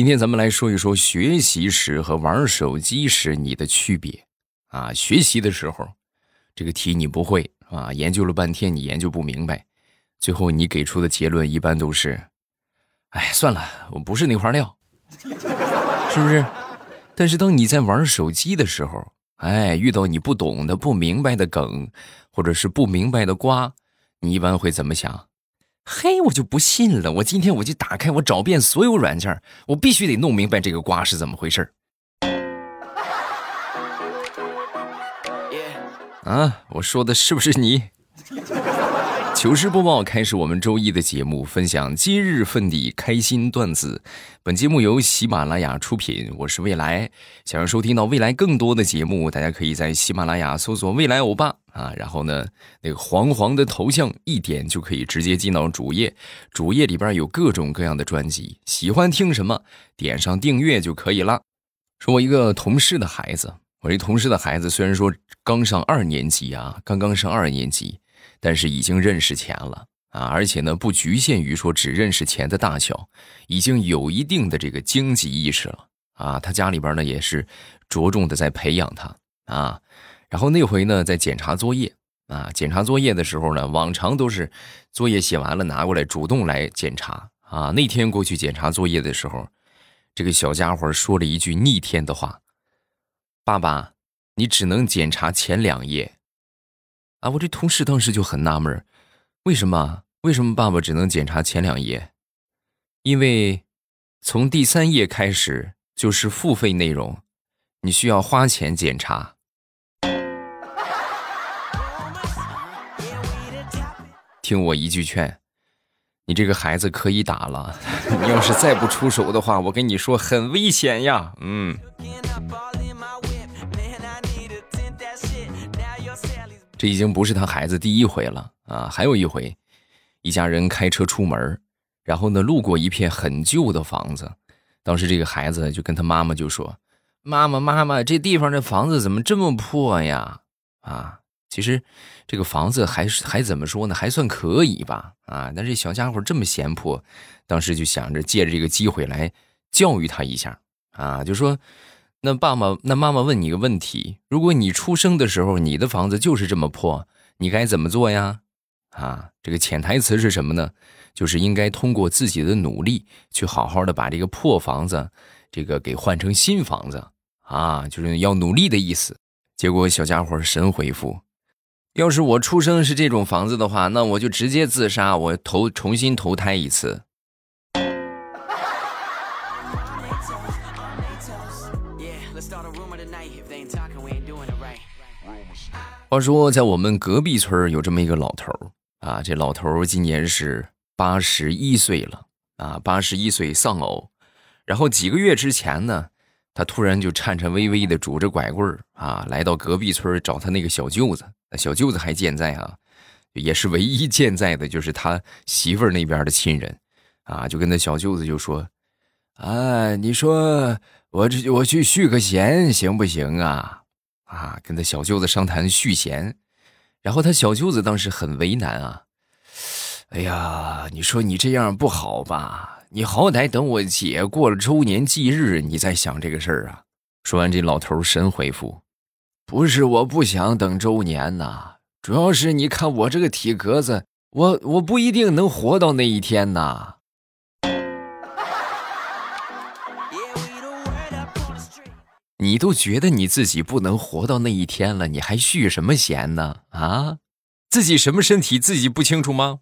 今天咱们来说一说学习时和玩手机时你的区别啊。学习的时候，这个题你不会啊，研究了半天你研究不明白，最后你给出的结论一般都是，哎，算了，我不是那块料，是不是？但是当你在玩手机的时候，哎，遇到你不懂的、不明白的梗，或者是不明白的瓜，你一般会怎么想？嘿，我就不信了！我今天我就打开，我找遍所有软件，我必须得弄明白这个瓜是怎么回事 啊，我说的是不是你？糗事播报开始，我们周一的节目，分享今日份的开心段子。本节目由喜马拉雅出品，我是未来。想要收听到未来更多的节目，大家可以在喜马拉雅搜索“未来欧巴”啊，然后呢，那个黄黄的头像一点就可以直接进到主页。主页里边有各种各样的专辑，喜欢听什么，点上订阅就可以了。说我一个同事的孩子，我这同事的孩子虽然说刚上二年级啊，刚刚上二年级。但是已经认识钱了啊，而且呢不局限于说只认识钱的大小，已经有一定的这个经济意识了啊。他家里边呢也是着重的在培养他啊。然后那回呢在检查作业啊，检查作业的时候呢，往常都是作业写完了拿过来主动来检查啊。那天过去检查作业的时候，这个小家伙说了一句逆天的话：“爸爸，你只能检查前两页。”啊！我这同事当时就很纳闷为什么？为什么爸爸只能检查前两页？因为从第三页开始就是付费内容，你需要花钱检查。听我一句劝，你这个孩子可以打了。你要是再不出手的话，我跟你说很危险呀。嗯。这已经不是他孩子第一回了啊！还有一回，一家人开车出门，然后呢，路过一片很旧的房子。当时这个孩子就跟他妈妈就说：“妈妈，妈妈，这地方这房子怎么这么破呀？”啊，其实这个房子还是还怎么说呢？还算可以吧？啊，但这小家伙这么嫌破，当时就想着借着这个机会来教育他一下啊，就说。那爸爸，那妈妈问你个问题：如果你出生的时候，你的房子就是这么破，你该怎么做呀？啊，这个潜台词是什么呢？就是应该通过自己的努力，去好好的把这个破房子，这个给换成新房子啊，就是要努力的意思。结果小家伙神回复：要是我出生是这种房子的话，那我就直接自杀，我投重新投胎一次。话说，在我们隔壁村有这么一个老头啊，这老头今年是八十一岁了啊，八十一岁丧偶。然后几个月之前呢，他突然就颤颤巍巍的拄着拐棍啊，来到隔壁村找他那个小舅子。小舅子还健在啊，也是唯一健在的，就是他媳妇儿那边的亲人啊，就跟那小舅子就说：“啊，你说我这我去续个弦行不行啊？”啊，跟他小舅子商谈续弦，然后他小舅子当时很为难啊。哎呀，你说你这样不好吧？你好歹等我姐过了周年忌日，你再想这个事儿啊。说完，这老头神回复：“不是我不想等周年呐，主要是你看我这个体格子，我我不一定能活到那一天呐。”你都觉得你自己不能活到那一天了，你还续什么弦呢？啊，自己什么身体自己不清楚吗？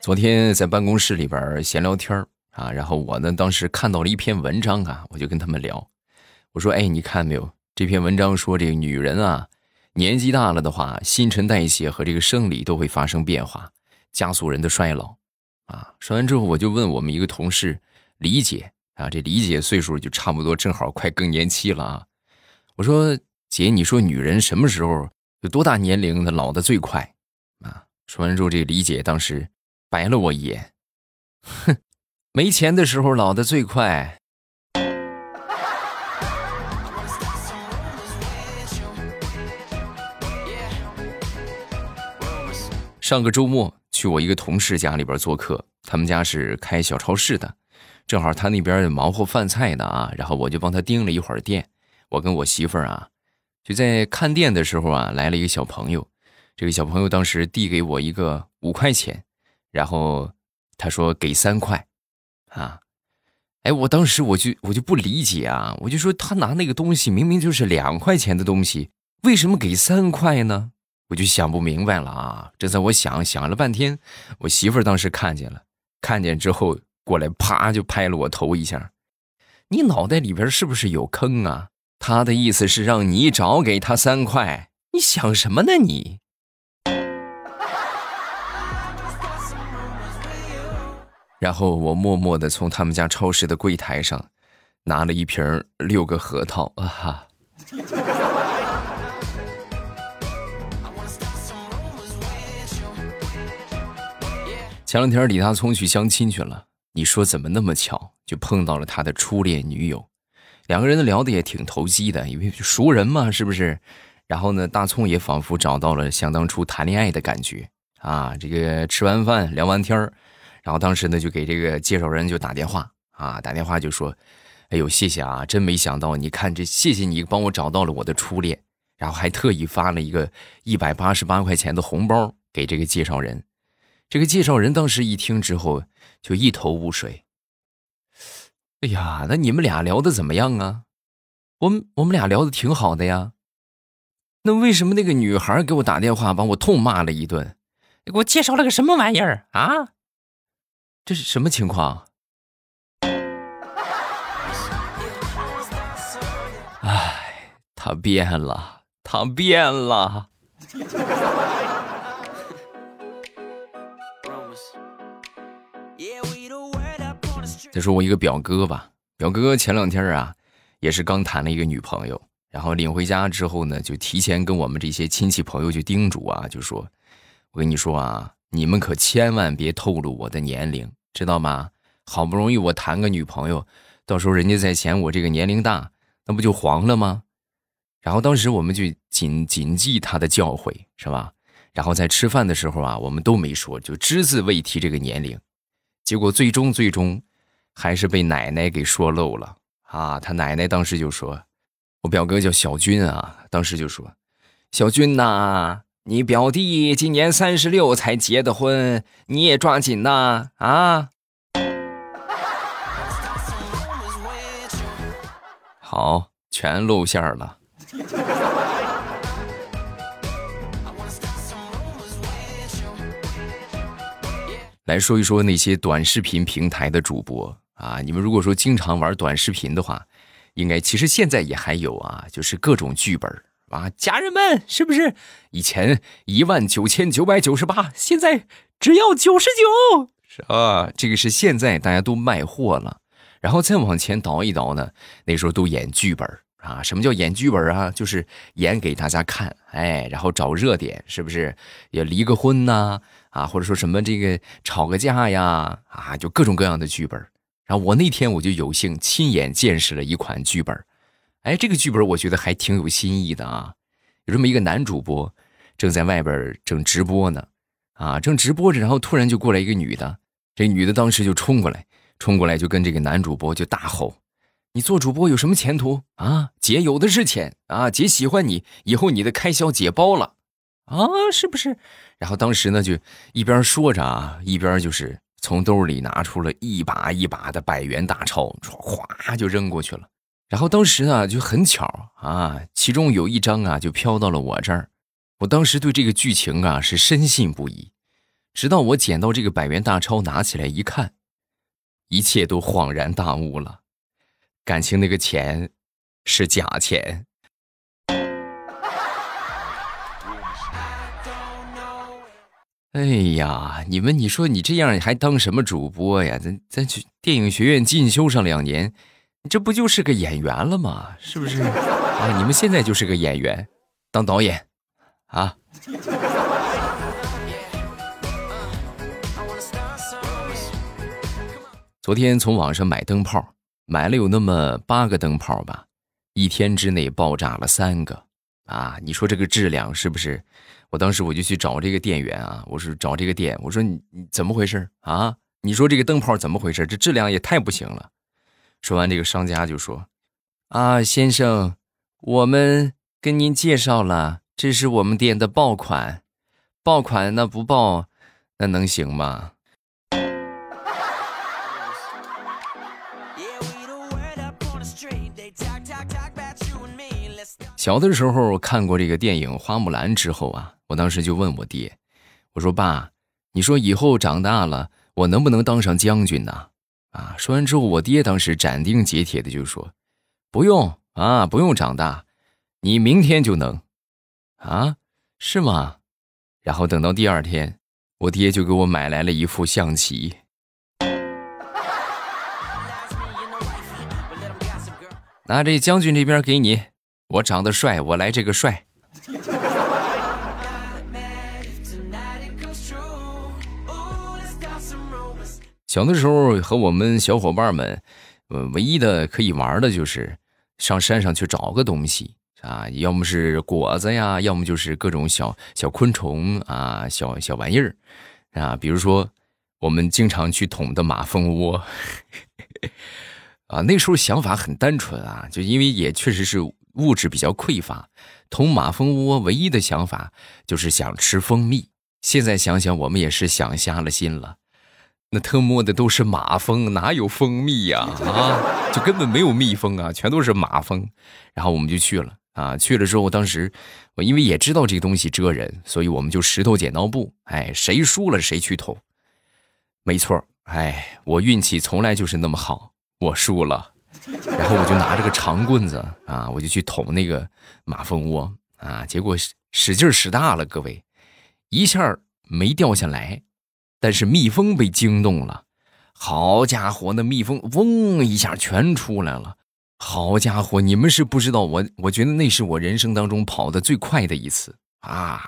昨天在办公室里边闲聊天啊，然后我呢当时看到了一篇文章啊，我就跟他们聊，我说：“哎，你看没有？这篇文章说这个女人啊，年纪大了的话，新陈代谢和这个生理都会发生变化。”加速人的衰老，啊！说完之后，我就问我们一个同事李姐啊，这李姐岁数就差不多，正好快更年期了啊。我说姐，你说女人什么时候有多大年龄她老的最快啊？说完之后，这李姐当时白了我一眼，哼，没钱的时候老的最快。上个周末去我一个同事家里边做客，他们家是开小超市的，正好他那边忙活饭菜呢啊，然后我就帮他盯了一会儿店。我跟我媳妇儿啊，就在看店的时候啊，来了一个小朋友，这个小朋友当时递给我一个五块钱，然后他说给三块，啊。哎，我当时我就我就不理解啊，我就说他拿那个东西明明就是两块钱的东西，为什么给三块呢？我就想不明白了啊！这在我想想了半天，我媳妇儿当时看见了，看见之后过来啪就拍了我头一下，你脑袋里边是不是有坑啊？他的意思是让你找给他三块，你想什么呢你？然后我默默的从他们家超市的柜台上拿了一瓶六个核桃啊哈！前两天李大聪去相亲去了，你说怎么那么巧就碰到了他的初恋女友，两个人聊的也挺投机的，因为熟人嘛，是不是？然后呢，大葱也仿佛找到了想当初谈恋爱的感觉啊！这个吃完饭聊完天儿。然后当时呢，就给这个介绍人就打电话啊，打电话就说：“哎呦，谢谢啊，真没想到，你看这，谢谢你帮我找到了我的初恋。”然后还特意发了一个一百八十八块钱的红包给这个介绍人。这个介绍人当时一听之后就一头雾水。哎呀，那你们俩聊的怎么样啊？我们我们俩聊的挺好的呀。那为什么那个女孩给我打电话把我痛骂了一顿？给我介绍了个什么玩意儿啊？这是什么情况？哎，他变了，他变了。再说我一个表哥吧，表哥前两天啊，也是刚谈了一个女朋友，然后领回家之后呢，就提前跟我们这些亲戚朋友就叮嘱啊，就说：“我跟你说啊。”你们可千万别透露我的年龄，知道吗？好不容易我谈个女朋友，到时候人家再嫌我这个年龄大，那不就黄了吗？然后当时我们就谨谨记他的教诲，是吧？然后在吃饭的时候啊，我们都没说，就只字未提这个年龄。结果最终最终，还是被奶奶给说漏了啊！他奶奶当时就说：“我表哥叫小军啊，当时就说，小军呐。”你表弟今年三十六才结的婚，你也抓紧呐！啊，好，全露馅了。来说一说那些短视频平台的主播啊，你们如果说经常玩短视频的话，应该其实现在也还有啊，就是各种剧本。啊，家人们，是不是以前一万九千九百九十八，现在只要九十九？是啊，这个是现在大家都卖货了。然后再往前倒一倒呢，那时候都演剧本啊。什么叫演剧本啊？就是演给大家看，哎，然后找热点，是不是？也离个婚呐，啊，或者说什么这个吵个架呀，啊，就各种各样的剧本。然后我那天我就有幸亲眼见识了一款剧本。哎，这个剧本我觉得还挺有新意的啊！有这么一个男主播，正在外边正直播呢，啊，正直播着，然后突然就过来一个女的，这女的当时就冲过来，冲过来就跟这个男主播就大吼：“你做主播有什么前途啊？姐有的是钱啊，姐喜欢你，以后你的开销姐包了，啊，是不是？”然后当时呢，就一边说着啊，一边就是从兜里拿出了一把一把的百元大钞，哗就扔过去了。然后当时呢就很巧啊，其中有一张啊就飘到了我这儿，我当时对这个剧情啊是深信不疑，直到我捡到这个百元大钞拿起来一看，一切都恍然大悟了，感情那个钱是假钱。哎呀，你们你说你这样还当什么主播呀？咱咱去电影学院进修上两年。这不就是个演员了吗？是不是啊？你们现在就是个演员，当导演啊？昨天从网上买灯泡，买了有那么八个灯泡吧，一天之内爆炸了三个，啊，你说这个质量是不是？我当时我就去找这个店员啊，我说找这个店，我说你你怎么回事啊？你说这个灯泡怎么回事？这质量也太不行了。说完，这个商家就说：“啊，先生，我们跟您介绍了，这是我们店的爆款，爆款那不爆，那能行吗？”小的时候看过这个电影《花木兰》之后啊，我当时就问我爹：“我说爸，你说以后长大了，我能不能当上将军呢？”啊，说完之后，我爹当时斩钉截铁的就说：“不用啊，不用长大，你明天就能。”啊，是吗？然后等到第二天，我爹就给我买来了一副象棋。那这将军这边给你。我长得帅，我来这个帅。小的时候和我们小伙伴们，呃，唯一的可以玩的就是上山上去找个东西啊，要么是果子呀，要么就是各种小小昆虫啊，小小玩意儿啊，比如说我们经常去捅的马蜂窝 啊，那时候想法很单纯啊，就因为也确实是。物质比较匮乏，捅马蜂窝唯一的想法就是想吃蜂蜜。现在想想，我们也是想瞎了心了。那特摸的都是马蜂，哪有蜂蜜呀？啊，就根本没有蜜蜂啊，全都是马蜂。然后我们就去了啊，去了之后，当时我因为也知道这个东西蛰人，所以我们就石头剪刀布，哎，谁输了谁去捅。没错，哎，我运气从来就是那么好，我输了。然后我就拿着个长棍子啊，我就去捅那个马蜂窝啊，结果使劲使大了，各位，一下没掉下来，但是蜜蜂被惊动了，好家伙，那蜜蜂嗡一下全出来了，好家伙，你们是不知道我，我觉得那是我人生当中跑的最快的一次啊，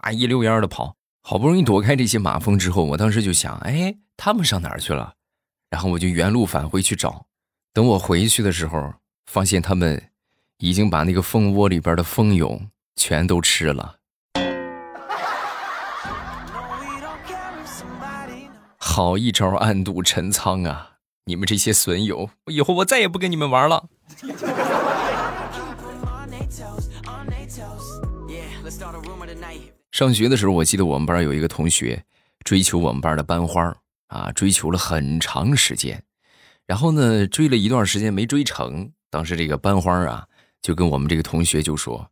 啊一溜烟的跑，好不容易躲开这些马蜂之后，我当时就想，哎，他们上哪儿去了？然后我就原路返回去找。等我回去的时候，发现他们已经把那个蜂窝里边的蜂蛹全都吃了。好一招暗度陈仓啊！你们这些损友，以后我再也不跟你们玩了。上学的时候，我记得我们班有一个同学追求我们班的班花啊，追求了很长时间。然后呢，追了一段时间没追成。当时这个班花啊，就跟我们这个同学就说：“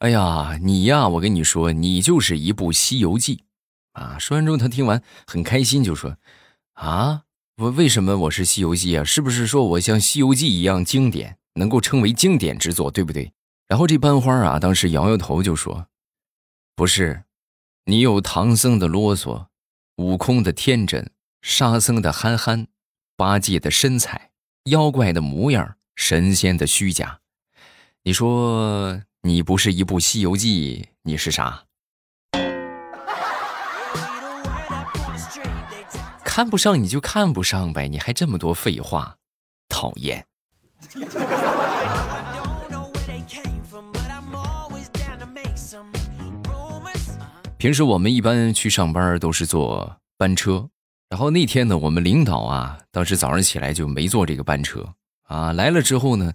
哎呀，你呀，我跟你说，你就是一部《西游记》啊！”说完之后，他听完很开心，就说：“啊，我为什么我是《西游记》啊？是不是说我像《西游记》一样经典，能够称为经典之作，对不对？”然后这班花啊，当时摇摇头就说：“不是，你有唐僧的啰嗦，悟空的天真，沙僧的憨憨。”八戒的身材，妖怪的模样，神仙的虚假，你说你不是一部《西游记》，你是啥？看不上你就看不上呗，你还这么多废话，讨厌。平时我们一般去上班都是坐班车。然后那天呢，我们领导啊，当时早上起来就没坐这个班车啊。来了之后呢，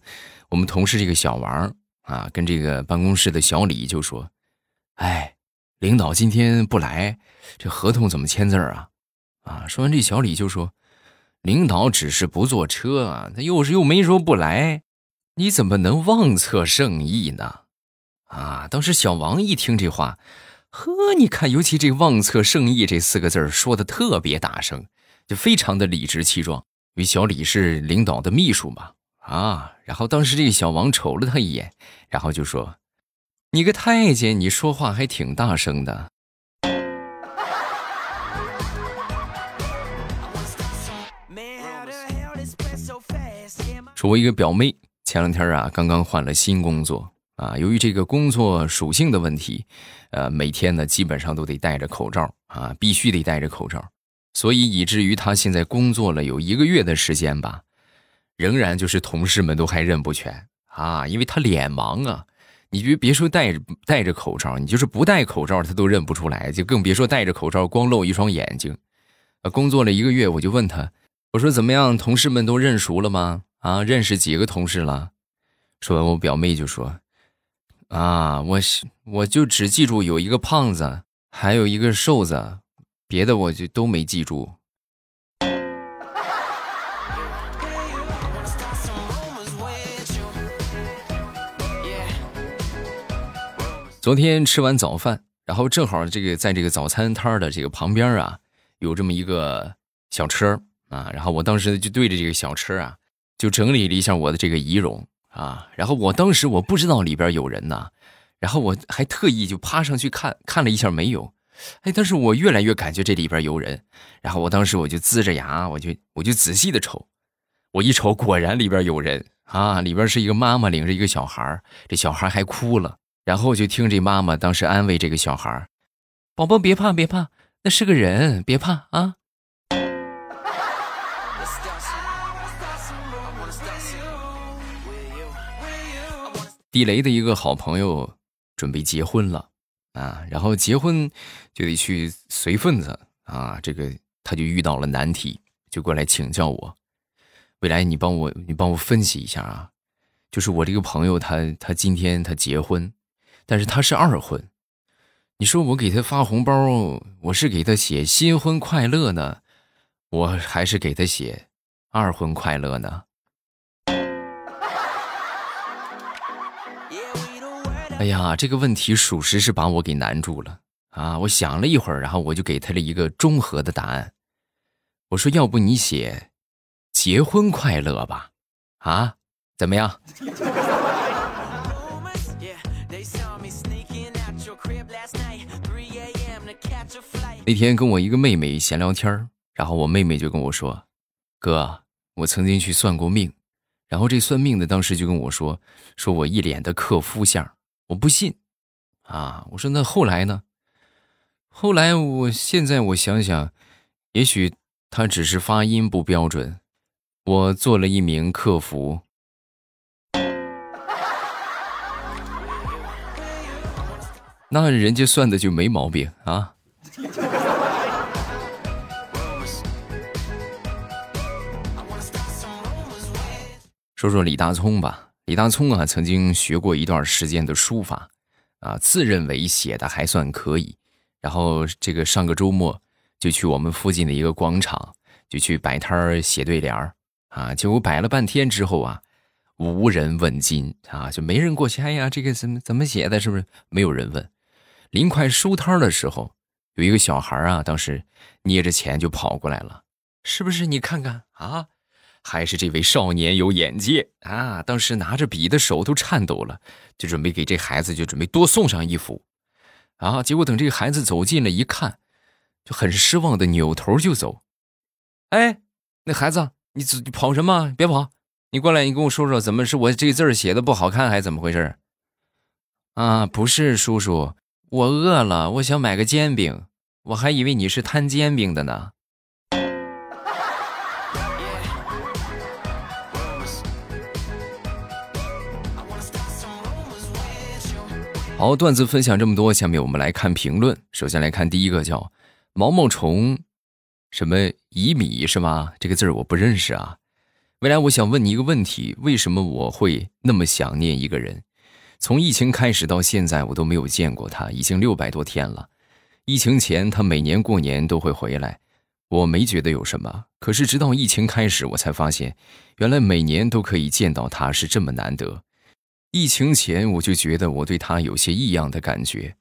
我们同事这个小王啊，跟这个办公室的小李就说：“哎，领导今天不来，这合同怎么签字啊？”啊，说完这小李就说：“领导只是不坐车啊，他又是又没说不来，你怎么能妄测圣意呢？”啊，当时小王一听这话。呵，你看，尤其这“妄测圣意”这四个字说的特别大声，就非常的理直气壮。因为小李是领导的秘书嘛，啊，然后当时这个小王瞅了他一眼，然后就说：“你个太监，你说话还挺大声的。”说，我一个表妹前两天啊，刚刚换了新工作。啊，由于这个工作属性的问题，呃，每天呢基本上都得戴着口罩啊，必须得戴着口罩，所以以至于他现在工作了有一个月的时间吧，仍然就是同事们都还认不全啊，因为他脸盲啊，你别别说戴着戴着口罩，你就是不戴口罩，他都认不出来，就更别说戴着口罩光露一双眼睛。啊，工作了一个月，我就问他，我说怎么样，同事们都认熟了吗？啊，认识几个同事了？说完，我表妹就说：“啊，我是我就只记住有一个胖子，还有一个瘦子，别的我就都没记住。”昨天吃完早饭，然后正好这个在这个早餐摊的这个旁边啊，有这么一个小车啊，然后我当时就对着这个小车啊，就整理了一下我的这个仪容啊，然后我当时我不知道里边有人呐，然后我还特意就趴上去看看了一下没有，哎，但是我越来越感觉这里边有人，然后我当时我就呲着牙，我就我就仔细的瞅，我一瞅果然里边有人啊，里边是一个妈妈领着一个小孩，这小孩还哭了。然后就听这妈妈当时安慰这个小孩宝宝别怕别怕，那是个人，别怕啊。”地雷的一个好朋友准备结婚了啊，然后结婚就得去随份子啊，这个他就遇到了难题，就过来请教我。未来你帮我你帮我分析一下啊，就是我这个朋友他他今天他结婚。但是他是二婚，你说我给他发红包，我是给他写新婚快乐呢，我还是给他写二婚快乐呢？哎呀，这个问题属实是把我给难住了啊！我想了一会儿，然后我就给他了一个综合的答案。我说：“要不你写结婚快乐吧？啊，怎么样？” 那天跟我一个妹妹闲聊天然后我妹妹就跟我说：“哥，我曾经去算过命，然后这算命的当时就跟我说，说我一脸的克夫相，我不信。啊，我说那后来呢？后来我现在我想想，也许他只是发音不标准，我做了一名客服。那人家算的就没毛病啊。”说说李大聪吧，李大聪啊，曾经学过一段时间的书法，啊，自认为写的还算可以。然后这个上个周末就去我们附近的一个广场，就去摆摊儿写对联儿，啊，结果摆了半天之后啊，无人问津啊，就没人过去。哎呀，这个怎么怎么写的？是不是没有人问？临快收摊的时候，有一个小孩啊，当时捏着钱就跑过来了，是不是？你看看啊。还是这位少年有眼界啊！当时拿着笔的手都颤抖了，就准备给这孩子就准备多送上一幅，啊！结果等这个孩子走近了一看，就很失望的扭头就走。哎，那孩子，你你跑什么？别跑！你过来，你跟我说说，怎么是我这字写的不好看，还是怎么回事？啊，不是叔叔，我饿了，我想买个煎饼，我还以为你是摊煎饼的呢。好，段子分享这么多，下面我们来看评论。首先来看第一个，叫毛毛虫，什么乙米是吗？这个字儿我不认识啊。未来我想问你一个问题：为什么我会那么想念一个人？从疫情开始到现在，我都没有见过他，已经六百多天了。疫情前他每年过年都会回来，我没觉得有什么。可是直到疫情开始，我才发现，原来每年都可以见到他是这么难得。疫情前我就觉得我对他有些异样的感觉，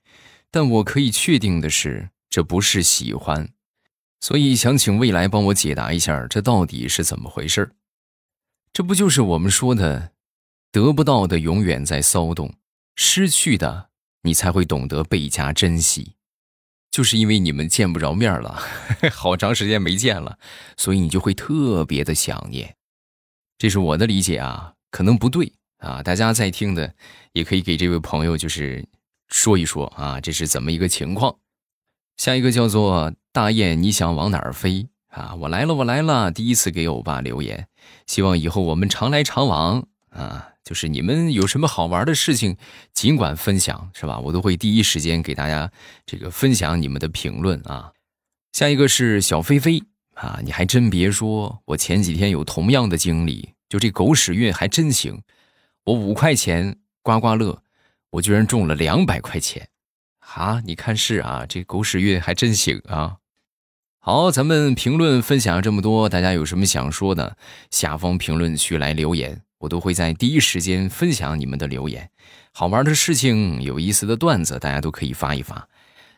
但我可以确定的是，这不是喜欢，所以想请未来帮我解答一下，这到底是怎么回事这不就是我们说的，得不到的永远在骚动，失去的你才会懂得倍加珍惜，就是因为你们见不着面了，好长时间没见了，所以你就会特别的想念。这是我的理解啊，可能不对。啊，大家在听的也可以给这位朋友就是说一说啊，这是怎么一个情况？下一个叫做大雁，你想往哪儿飞啊？我来了，我来了！第一次给欧巴留言，希望以后我们常来常往啊！就是你们有什么好玩的事情，尽管分享，是吧？我都会第一时间给大家这个分享你们的评论啊。下一个是小飞飞啊，你还真别说，我前几天有同样的经历，就这狗屎运还真行，我五块钱刮刮乐，我居然中了两百块钱，啊！你看是啊，这狗屎运还真行啊。好，咱们评论分享这么多，大家有什么想说的，下方评论区来留言，我都会在第一时间分享你们的留言。好玩的事情、有意思的段子，大家都可以发一发。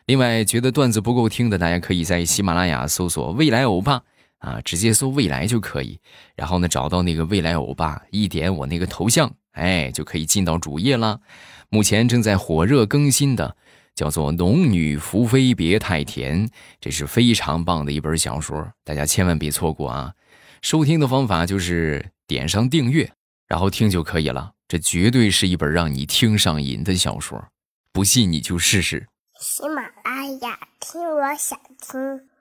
另外，觉得段子不够听的，大家可以在喜马拉雅搜索“未来欧巴”啊，直接搜“未来”就可以。然后呢，找到那个“未来欧巴”，一点我那个头像，哎，就可以进到主页了。目前正在火热更新的。叫做《农女福妃别太甜》，这是非常棒的一本小说，大家千万别错过啊！收听的方法就是点上订阅，然后听就可以了。这绝对是一本让你听上瘾的小说，不信你就试试。喜马拉雅，听我想听。